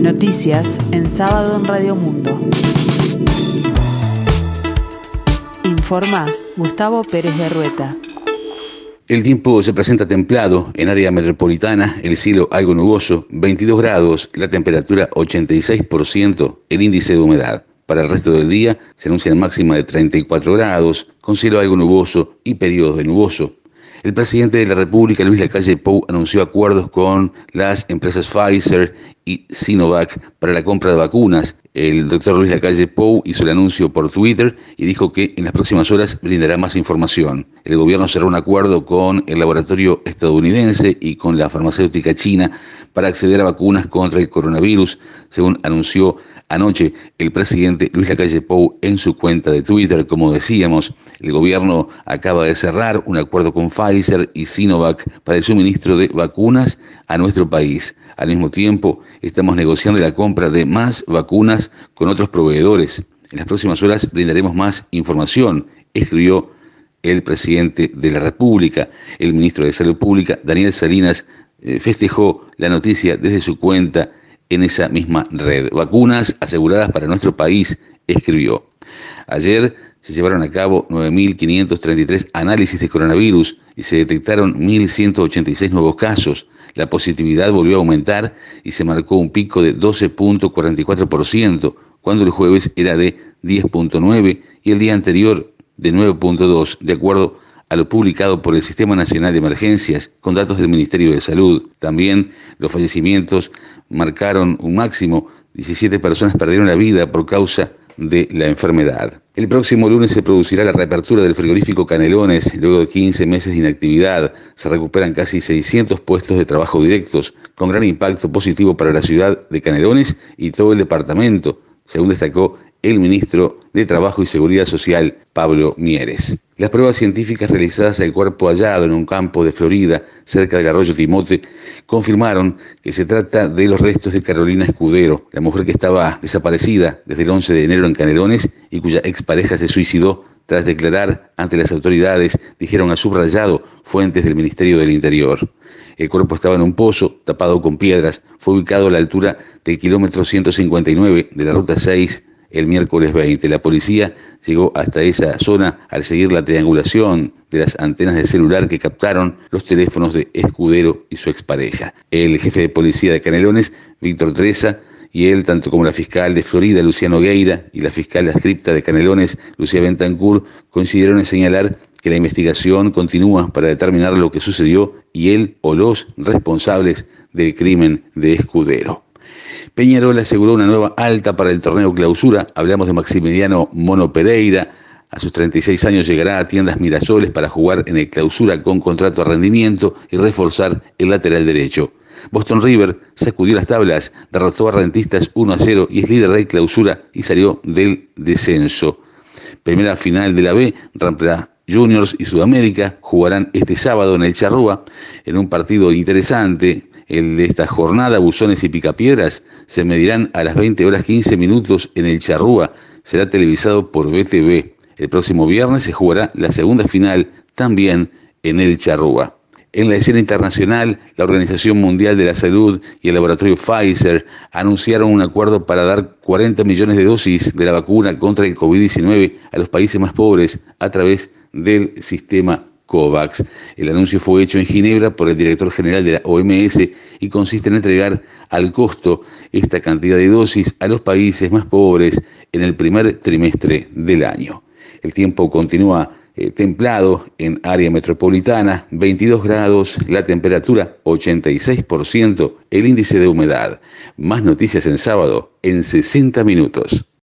Noticias en sábado en Radio Mundo. Informa Gustavo Pérez de Rueta. El tiempo se presenta templado en área metropolitana, el cielo algo nuboso, 22 grados, la temperatura 86%, el índice de humedad. Para el resto del día se anuncia máxima de 34 grados, con cielo algo nuboso y periodos de nuboso. El presidente de la República, Luis Lacalle Pou, anunció acuerdos con las empresas Pfizer y Sinovac para la compra de vacunas. El doctor Luis Lacalle Pou hizo el anuncio por Twitter y dijo que en las próximas horas brindará más información. El gobierno cerró un acuerdo con el laboratorio estadounidense y con la farmacéutica china para acceder a vacunas contra el coronavirus, según anunció Anoche, el presidente Luis Lacalle Pou en su cuenta de Twitter, como decíamos, el gobierno acaba de cerrar un acuerdo con Pfizer y Sinovac para el suministro de vacunas a nuestro país. Al mismo tiempo, estamos negociando la compra de más vacunas con otros proveedores. En las próximas horas brindaremos más información, escribió el presidente de la República. El ministro de Salud Pública, Daniel Salinas, eh, festejó la noticia desde su cuenta en esa misma red. Vacunas aseguradas para nuestro país, escribió. Ayer se llevaron a cabo 9.533 análisis de coronavirus y se detectaron 1.186 nuevos casos. La positividad volvió a aumentar y se marcó un pico de 12.44%, cuando el jueves era de 10.9 y el día anterior de 9.2, de acuerdo a lo publicado por el Sistema Nacional de Emergencias con datos del Ministerio de Salud. También los fallecimientos marcaron un máximo, 17 personas perdieron la vida por causa de la enfermedad. El próximo lunes se producirá la reapertura del frigorífico Canelones. Luego de 15 meses de inactividad, se recuperan casi 600 puestos de trabajo directos, con gran impacto positivo para la ciudad de Canelones y todo el departamento, según destacó el ministro de Trabajo y Seguridad Social, Pablo Mieres. Las pruebas científicas realizadas al cuerpo hallado en un campo de Florida, cerca del arroyo Timote, confirmaron que se trata de los restos de Carolina Escudero, la mujer que estaba desaparecida desde el 11 de enero en Canelones y cuya expareja se suicidó tras declarar ante las autoridades, dijeron a subrayado fuentes del Ministerio del Interior. El cuerpo estaba en un pozo tapado con piedras, fue ubicado a la altura del kilómetro 159 de la ruta 6 el miércoles 20. La policía llegó hasta esa zona al seguir la triangulación de las antenas de celular que captaron los teléfonos de Escudero y su expareja. El jefe de policía de Canelones, Víctor Teresa, y él, tanto como la fiscal de Florida, Luciano Gueira, y la fiscal de ascripta de Canelones, Lucía Bentancur, coincidieron en señalar que la investigación continúa para determinar lo que sucedió y él o los responsables del crimen de Escudero. Peñarol aseguró una nueva alta para el torneo clausura. Hablamos de Maximiliano Mono Pereira. A sus 36 años llegará a tiendas Mirasoles para jugar en el clausura con contrato a rendimiento y reforzar el lateral derecho. Boston River sacudió las tablas, derrotó a Rentistas 1 a 0 y es líder de clausura y salió del descenso. Primera final de la B, Rampla Juniors y Sudamérica jugarán este sábado en el Charrúa en un partido interesante el de esta jornada, Buzones y Picapiedras, se medirán a las 20 horas 15 minutos en el Charrúa. Será televisado por BTV. El próximo viernes se jugará la segunda final también en el Charrúa. En la escena internacional, la Organización Mundial de la Salud y el laboratorio Pfizer anunciaron un acuerdo para dar 40 millones de dosis de la vacuna contra el COVID-19 a los países más pobres a través del sistema COVAX. El anuncio fue hecho en Ginebra por el director general de la OMS y consiste en entregar al costo esta cantidad de dosis a los países más pobres en el primer trimestre del año. El tiempo continúa eh, templado en área metropolitana, 22 grados, la temperatura 86%, el índice de humedad. Más noticias en sábado en 60 minutos.